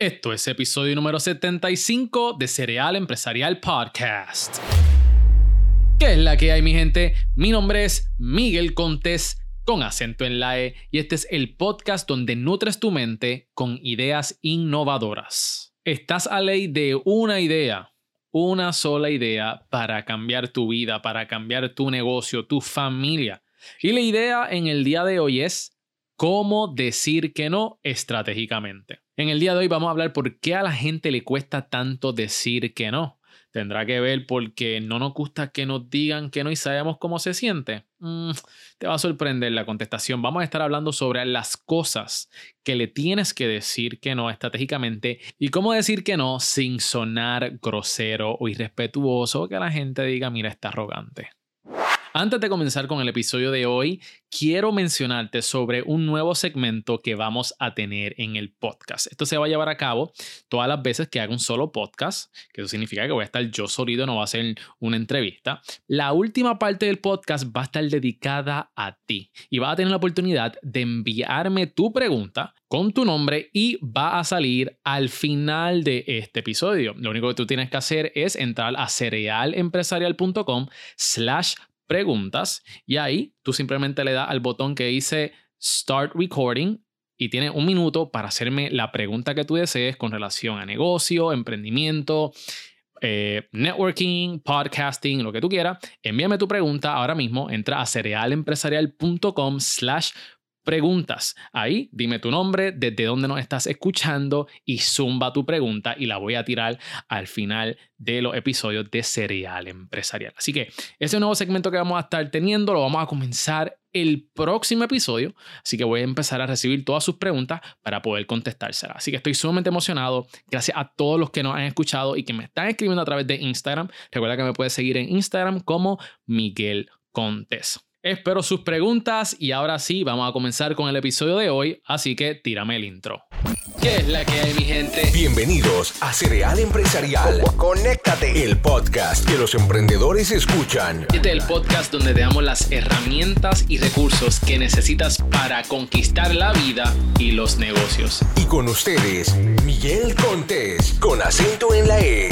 Esto es episodio número 75 de Cereal Empresarial Podcast. ¿Qué es la que hay, mi gente? Mi nombre es Miguel Contés, con acento en la E, y este es el podcast donde nutres tu mente con ideas innovadoras. Estás a ley de una idea, una sola idea para cambiar tu vida, para cambiar tu negocio, tu familia. Y la idea en el día de hoy es cómo decir que no estratégicamente. En el día de hoy vamos a hablar por qué a la gente le cuesta tanto decir que no. ¿Tendrá que ver porque no nos gusta que nos digan que no y sabemos cómo se siente? Mm, te va a sorprender la contestación. Vamos a estar hablando sobre las cosas que le tienes que decir que no estratégicamente y cómo decir que no sin sonar grosero o irrespetuoso o que la gente diga, mira, está arrogante. Antes de comenzar con el episodio de hoy, quiero mencionarte sobre un nuevo segmento que vamos a tener en el podcast. Esto se va a llevar a cabo todas las veces que haga un solo podcast, que eso significa que voy a estar yo solito, no va a ser una entrevista. La última parte del podcast va a estar dedicada a ti y vas a tener la oportunidad de enviarme tu pregunta con tu nombre y va a salir al final de este episodio. Lo único que tú tienes que hacer es entrar a cerealempresarial.com slash preguntas y ahí tú simplemente le das al botón que dice Start Recording y tienes un minuto para hacerme la pregunta que tú desees con relación a negocio, emprendimiento, eh, networking, podcasting, lo que tú quieras. Envíame tu pregunta ahora mismo. Entra a cerealempresarial.com slash preguntas. Ahí dime tu nombre, desde dónde nos estás escuchando y zumba tu pregunta y la voy a tirar al final de los episodios de Serial Empresarial. Así que ese nuevo segmento que vamos a estar teniendo lo vamos a comenzar el próximo episodio, así que voy a empezar a recibir todas sus preguntas para poder contestárselas. Así que estoy sumamente emocionado. Gracias a todos los que nos han escuchado y que me están escribiendo a través de Instagram. Recuerda que me puedes seguir en Instagram como Miguel Contes. Espero sus preguntas y ahora sí, vamos a comenzar con el episodio de hoy, así que tírame el intro. ¿Qué es la que hay, mi gente? Bienvenidos a Cereal Empresarial. Conéctate. El podcast que los emprendedores escuchan. Este es el podcast donde te damos las herramientas y recursos que necesitas para conquistar la vida y los negocios. Y con ustedes, Miguel Contés, con acento en la E.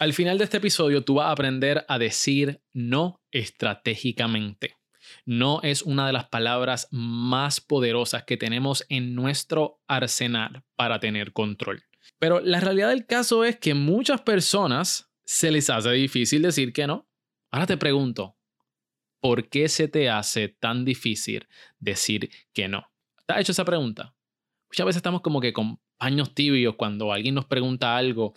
Al final de este episodio tú vas a aprender a decir no estratégicamente. No es una de las palabras más poderosas que tenemos en nuestro arsenal para tener control. Pero la realidad del caso es que muchas personas se les hace difícil decir que no. Ahora te pregunto, ¿por qué se te hace tan difícil decir que no? ¿Te has hecho esa pregunta? Muchas veces estamos como que con paños tibios cuando alguien nos pregunta algo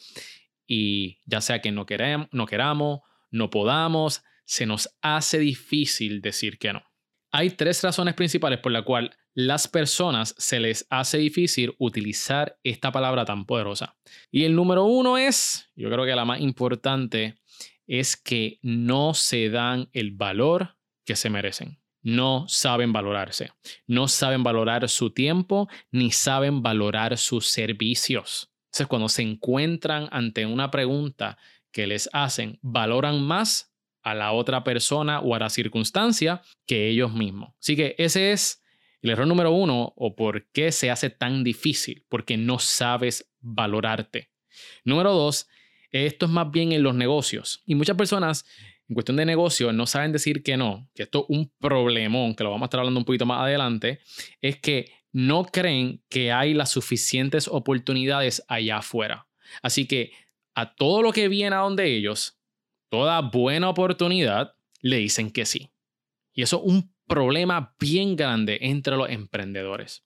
y ya sea que no, queremos, no queramos, no podamos, se nos hace difícil decir que no. Hay tres razones principales por las cuales las personas se les hace difícil utilizar esta palabra tan poderosa. Y el número uno es, yo creo que la más importante, es que no se dan el valor que se merecen. No saben valorarse, no saben valorar su tiempo, ni saben valorar sus servicios. Entonces, cuando se encuentran ante una pregunta que les hacen, valoran más a la otra persona o a la circunstancia que ellos mismos. Así que ese es el error número uno o por qué se hace tan difícil, porque no sabes valorarte. Número dos, esto es más bien en los negocios. Y muchas personas en cuestión de negocio no saben decir que no, que esto es un problemón, que lo vamos a estar hablando un poquito más adelante, es que no creen que hay las suficientes oportunidades allá afuera. Así que a todo lo que viene a donde ellos, toda buena oportunidad, le dicen que sí. Y eso es un problema bien grande entre los emprendedores.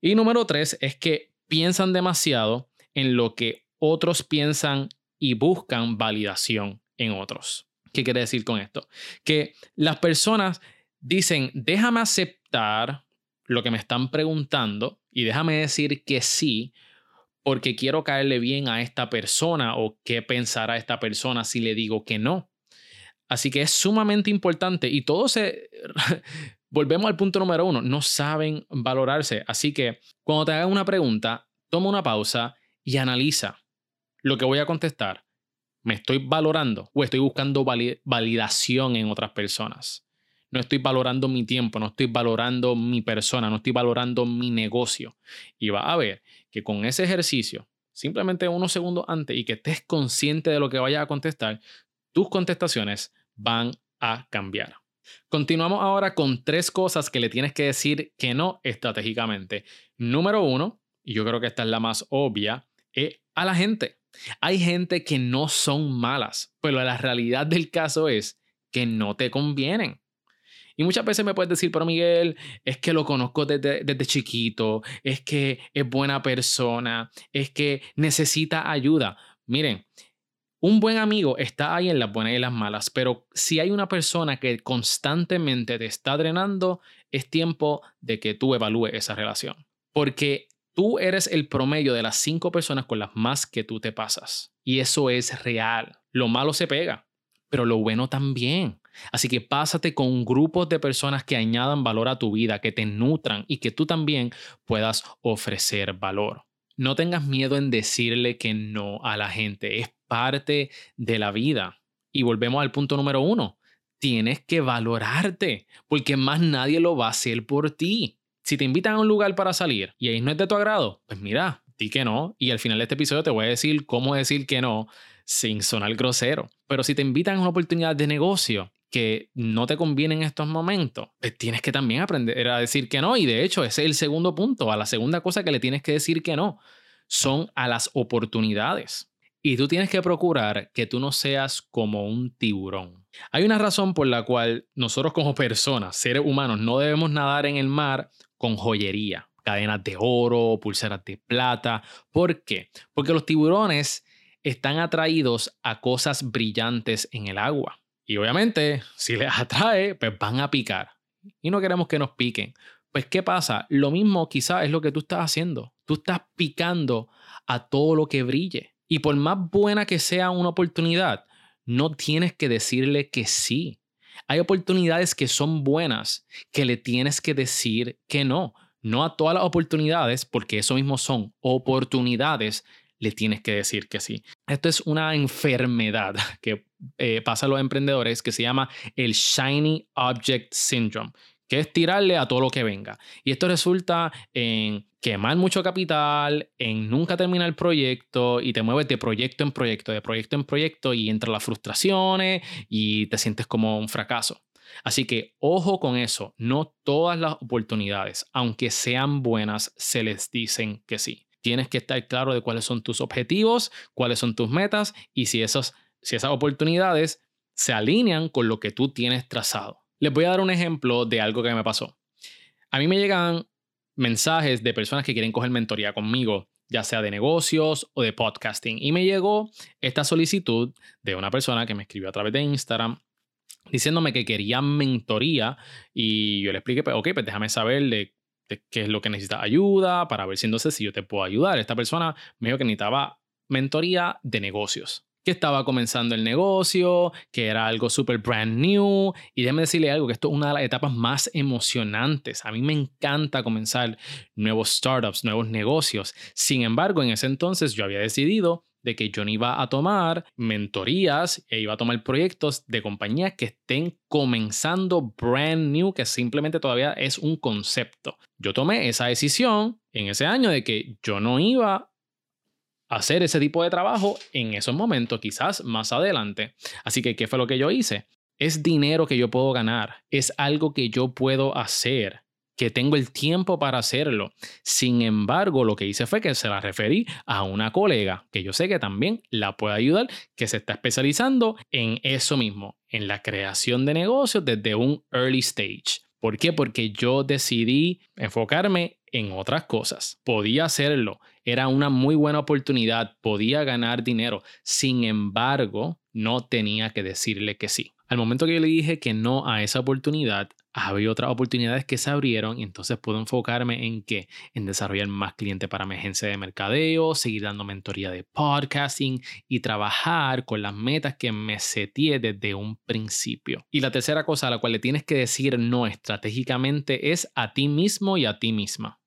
Y número tres es que piensan demasiado en lo que otros piensan y buscan validación en otros. ¿Qué quiere decir con esto? Que las personas dicen, déjame aceptar lo que me están preguntando y déjame decir que sí, porque quiero caerle bien a esta persona o qué pensará esta persona si le digo que no. Así que es sumamente importante y todo se... Volvemos al punto número uno, no saben valorarse. Así que cuando te hagan una pregunta, toma una pausa y analiza lo que voy a contestar. ¿Me estoy valorando o estoy buscando validación en otras personas? No estoy valorando mi tiempo, no estoy valorando mi persona, no estoy valorando mi negocio. Y va a ver que con ese ejercicio, simplemente unos segundos antes y que estés consciente de lo que vayas a contestar, tus contestaciones van a cambiar. Continuamos ahora con tres cosas que le tienes que decir que no estratégicamente. Número uno, y yo creo que esta es la más obvia, es a la gente. Hay gente que no son malas, pero la realidad del caso es que no te convienen. Y muchas veces me puedes decir, pero Miguel, es que lo conozco desde, chiquito, es que es buena persona, es que necesita ayuda. Miren, un buen amigo está ahí en las buenas y las malas, pero si hay una persona que constantemente te está drenando, es tiempo de que tú evalúes esa relación. Porque tú eres el promedio de las cinco personas con las más que tú te pasas. Y eso es real. Lo malo se pega, pero lo bueno también. Así que pásate con grupos de personas que añadan valor a tu vida, que te nutran y que tú también puedas ofrecer valor. No tengas miedo en decirle que no a la gente. Es parte de la vida. Y volvemos al punto número uno. Tienes que valorarte porque más nadie lo va a hacer por ti. Si te invitan a un lugar para salir y ahí no es de tu agrado, pues mira, di que no. Y al final de este episodio te voy a decir cómo decir que no sin sonar grosero. Pero si te invitan a una oportunidad de negocio que no te conviene en estos momentos, pues tienes que también aprender a decir que no. Y de hecho, ese es el segundo punto. A la segunda cosa que le tienes que decir que no son a las oportunidades. Y tú tienes que procurar que tú no seas como un tiburón. Hay una razón por la cual nosotros como personas, seres humanos, no debemos nadar en el mar con joyería, cadenas de oro, pulseras de plata. ¿Por qué? Porque los tiburones están atraídos a cosas brillantes en el agua. Y obviamente, si les atrae, pues van a picar. Y no queremos que nos piquen. Pues, ¿qué pasa? Lo mismo quizás es lo que tú estás haciendo. Tú estás picando a todo lo que brille. Y por más buena que sea una oportunidad, no tienes que decirle que sí. Hay oportunidades que son buenas que le tienes que decir que no. No a todas las oportunidades, porque eso mismo son oportunidades, le tienes que decir que sí. Esto es una enfermedad que eh, pasa a los emprendedores que se llama el Shiny Object Syndrome, que es tirarle a todo lo que venga. Y esto resulta en quemar mucho capital, en nunca terminar el proyecto y te mueves de proyecto en proyecto, de proyecto en proyecto y entran las frustraciones y te sientes como un fracaso. Así que ojo con eso, no todas las oportunidades, aunque sean buenas, se les dicen que sí. Tienes que estar claro de cuáles son tus objetivos, cuáles son tus metas y si, esas, si esas oportunidades se alinean con lo que tú tienes trazado. Les voy a dar un ejemplo de algo que me pasó. A mí me llegan mensajes de personas que quieren coger mentoría conmigo, ya sea de negocios o de podcasting. Y me llegó esta solicitud de una persona que me escribió a través de Instagram diciéndome que quería mentoría y yo le expliqué, pues, ok, pues déjame saber de qué es lo que necesita ayuda para ver si entonces si yo te puedo ayudar. Esta persona me dijo que necesitaba mentoría de negocios, que estaba comenzando el negocio, que era algo súper brand new. Y déjeme decirle algo, que esto es una de las etapas más emocionantes. A mí me encanta comenzar nuevos startups, nuevos negocios. Sin embargo, en ese entonces yo había decidido de que yo no iba a tomar mentorías e iba a tomar proyectos de compañías que estén comenzando brand new, que simplemente todavía es un concepto. Yo tomé esa decisión en ese año de que yo no iba a hacer ese tipo de trabajo en esos momentos, quizás más adelante. Así que, ¿qué fue lo que yo hice? Es dinero que yo puedo ganar, es algo que yo puedo hacer que tengo el tiempo para hacerlo. Sin embargo, lo que hice fue que se la referí a una colega que yo sé que también la puede ayudar, que se está especializando en eso mismo, en la creación de negocios desde un early stage. ¿Por qué? Porque yo decidí enfocarme en otras cosas. Podía hacerlo, era una muy buena oportunidad, podía ganar dinero. Sin embargo, no tenía que decirle que sí. Al momento que yo le dije que no a esa oportunidad, había otras oportunidades que se abrieron y entonces puedo enfocarme en qué? En desarrollar más clientes para mi agencia de mercadeo, seguir dando mentoría de podcasting y trabajar con las metas que me seteé desde un principio. Y la tercera cosa a la cual le tienes que decir no estratégicamente es a ti mismo y a ti misma.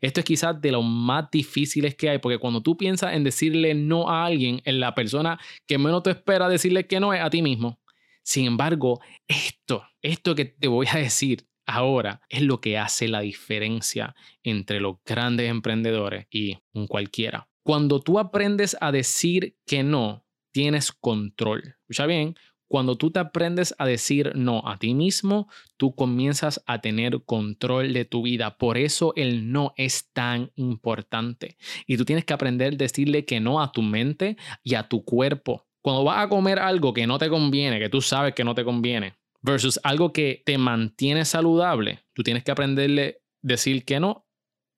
Esto es quizás de lo más difíciles que hay, porque cuando tú piensas en decirle no a alguien, en la persona que menos te espera decirle que no es a ti mismo. Sin embargo, esto, esto que te voy a decir ahora es lo que hace la diferencia entre los grandes emprendedores y un cualquiera. Cuando tú aprendes a decir que no, tienes control. Escucha bien, cuando tú te aprendes a decir no a ti mismo, tú comienzas a tener control de tu vida. Por eso el no es tan importante. Y tú tienes que aprender a decirle que no a tu mente y a tu cuerpo. Cuando vas a comer algo que no te conviene, que tú sabes que no te conviene, versus algo que te mantiene saludable, tú tienes que aprenderle decir que no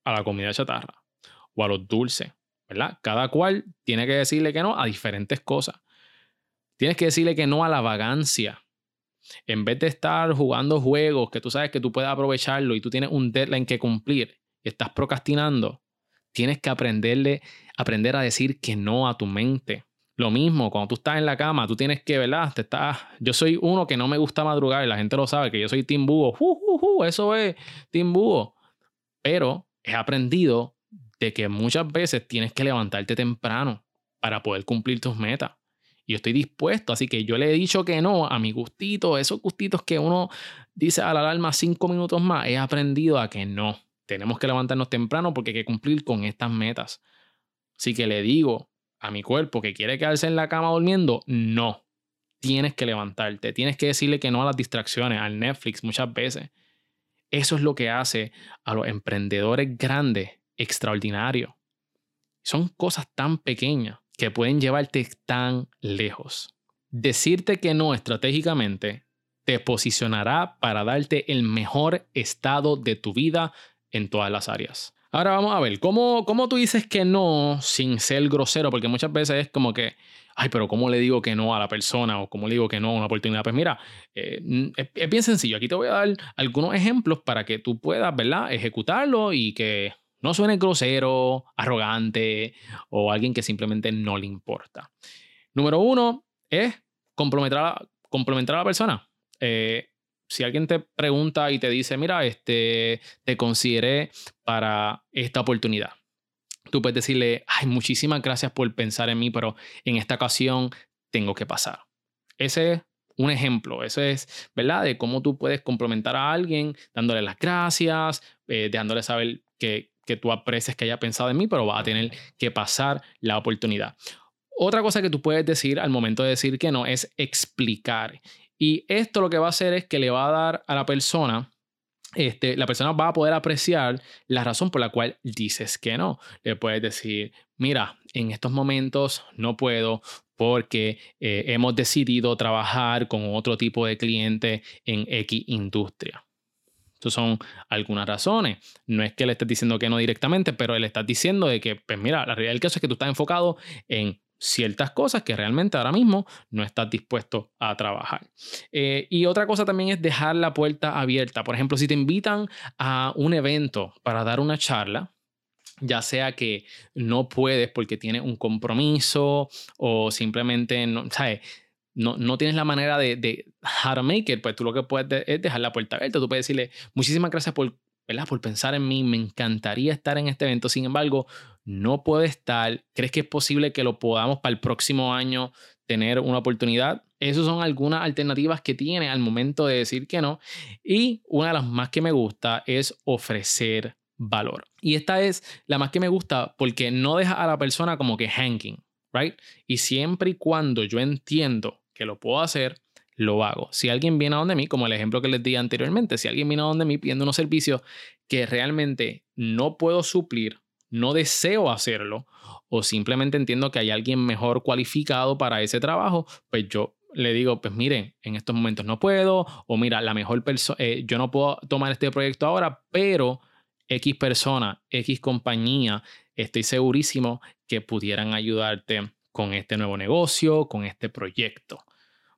a la comida chatarra o a los dulces, ¿verdad? Cada cual tiene que decirle que no a diferentes cosas. Tienes que decirle que no a la vagancia. En vez de estar jugando juegos que tú sabes que tú puedes aprovecharlo y tú tienes un deadline que cumplir y estás procrastinando, tienes que aprenderle, aprender a decir que no a tu mente. Lo mismo, cuando tú estás en la cama, tú tienes que, ¿verdad? Te estás, yo soy uno que no me gusta madrugar y la gente lo sabe, que yo soy Team Búho. eso es Team. Pero he aprendido de que muchas veces tienes que levantarte temprano para poder cumplir tus metas. Y yo estoy dispuesto, así que yo le he dicho que no a mi gustito, esos gustitos que uno dice a la alarma cinco minutos más, he aprendido a que no. Tenemos que levantarnos temprano porque hay que cumplir con estas metas. Así que le digo a mi cuerpo que quiere quedarse en la cama durmiendo, no. Tienes que levantarte, tienes que decirle que no a las distracciones, al Netflix muchas veces. Eso es lo que hace a los emprendedores grandes extraordinarios. Son cosas tan pequeñas que pueden llevarte tan lejos. Decirte que no estratégicamente te posicionará para darte el mejor estado de tu vida en todas las áreas. Ahora vamos a ver, ¿cómo, ¿cómo tú dices que no sin ser grosero? Porque muchas veces es como que, ay, pero ¿cómo le digo que no a la persona? O ¿cómo le digo que no a una oportunidad? Pues mira, eh, es, es, bien sencillo. Aquí te voy a dar algunos ejemplos para que tú puedas, ¿verdad? Ejecutarlo y que no suene grosero, arrogante o alguien que simplemente no le importa. Número uno es complementar a, complementar a la persona. Eh, si alguien te pregunta y te dice, mira, este, te consideré para esta oportunidad. Tú puedes decirle, ay, muchísimas gracias por pensar en mí, pero en esta ocasión tengo que pasar. Ese es un ejemplo, ese es, ¿verdad? De cómo tú puedes complementar a alguien dándole las gracias, eh, dejándole saber que, que tú aprecies que haya pensado en mí, pero va a tener que pasar la oportunidad. Otra cosa que tú puedes decir al momento de decir que no es explicar. Y esto lo que va a hacer es que le va a dar a la persona, este, la persona va a poder apreciar la razón por la cual dices que no. Le puedes decir, mira, en estos momentos no puedo porque eh, hemos decidido trabajar con otro tipo de cliente en X industria. Estas son algunas razones. No es que le estés diciendo que no directamente, pero le estás diciendo de que, pues mira, la realidad del caso es que tú estás enfocado en ciertas cosas que realmente ahora mismo no estás dispuesto a trabajar. Eh, y otra cosa también es dejar la puerta abierta. Por ejemplo, si te invitan a un evento para dar una charla, ya sea que no puedes porque tienes un compromiso o simplemente no, ¿sabes? no, no tienes la manera de, de how to pues tú lo que puedes es dejar la puerta abierta. Tú puedes decirle, muchísimas gracias por, por pensar en mí, me encantaría estar en este evento, sin embargo, no puedo estar. ¿Crees que es posible que lo podamos para el próximo año tener una oportunidad? Esas son algunas alternativas que tiene al momento de decir que no. Y una de las más que me gusta es ofrecer valor. Y esta es la más que me gusta porque no deja a la persona como que hanging, right? Y siempre y cuando yo entiendo que lo puedo hacer, lo hago. Si alguien viene a donde mí, como el ejemplo que les di anteriormente, si alguien viene a donde mí pidiendo unos servicios que realmente no puedo suplir, no deseo hacerlo, o simplemente entiendo que hay alguien mejor cualificado para ese trabajo, pues yo le digo, pues miren, en estos momentos no puedo, o mira, la mejor persona, eh, yo no puedo tomar este proyecto ahora, pero X persona, X compañía, estoy segurísimo que pudieran ayudarte con este nuevo negocio, con este proyecto.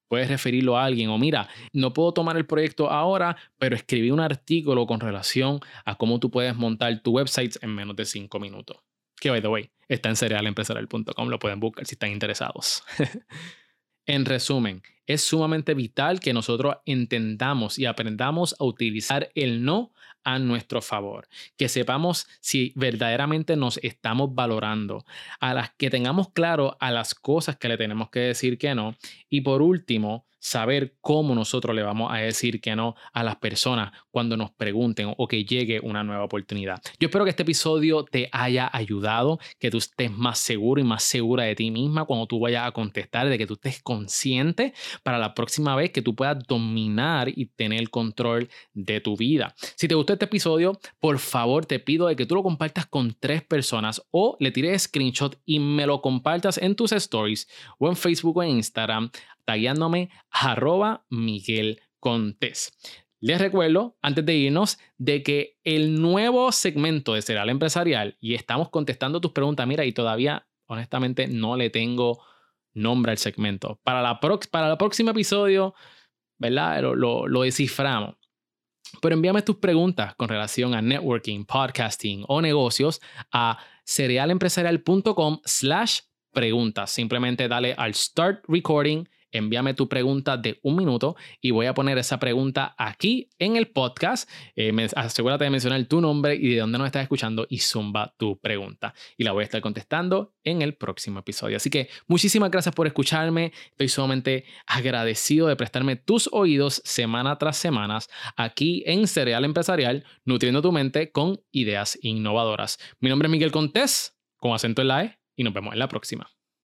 Puedes referirlo a alguien o mira, no puedo tomar el proyecto ahora, pero escribí un artículo con relación a cómo tú puedes montar tu website en menos de cinco minutos. Que, by the way, está en cerealempresarial.com, lo pueden buscar si están interesados. en resumen, es sumamente vital que nosotros entendamos y aprendamos a utilizar el no a nuestro favor, que sepamos si verdaderamente nos estamos valorando, a las que tengamos claro a las cosas que le tenemos que decir que no. Y por último, saber cómo nosotros le vamos a decir que no a las personas cuando nos pregunten o que llegue una nueva oportunidad. Yo espero que este episodio te haya ayudado, que tú estés más seguro y más segura de ti misma cuando tú vayas a contestar, de que tú estés consciente para la próxima vez que tú puedas dominar y tener control de tu vida. Si te gustó este episodio, por favor te pido que tú lo compartas con tres personas o le tires screenshot y me lo compartas en tus stories o en Facebook o en Instagram, tagueándome arroba Miguel Contés. Les recuerdo, antes de irnos, de que el nuevo segmento de Serial Empresarial, y estamos contestando tus preguntas, mira, y todavía, honestamente, no le tengo nombre al segmento. Para la, para el próximo episodio, ¿verdad? Lo, lo desciframos. Pero envíame tus preguntas con relación a networking, podcasting o negocios a cerealempresarial.com slash preguntas. Simplemente dale al start recording envíame tu pregunta de un minuto y voy a poner esa pregunta aquí en el podcast. Eh, asegúrate de mencionar tu nombre y de dónde nos estás escuchando y zumba tu pregunta. Y la voy a estar contestando en el próximo episodio. Así que muchísimas gracias por escucharme. Estoy sumamente agradecido de prestarme tus oídos semana tras semana aquí en Cereal Empresarial, nutriendo tu mente con ideas innovadoras. Mi nombre es Miguel Contés, con acento en la E, y nos vemos en la próxima.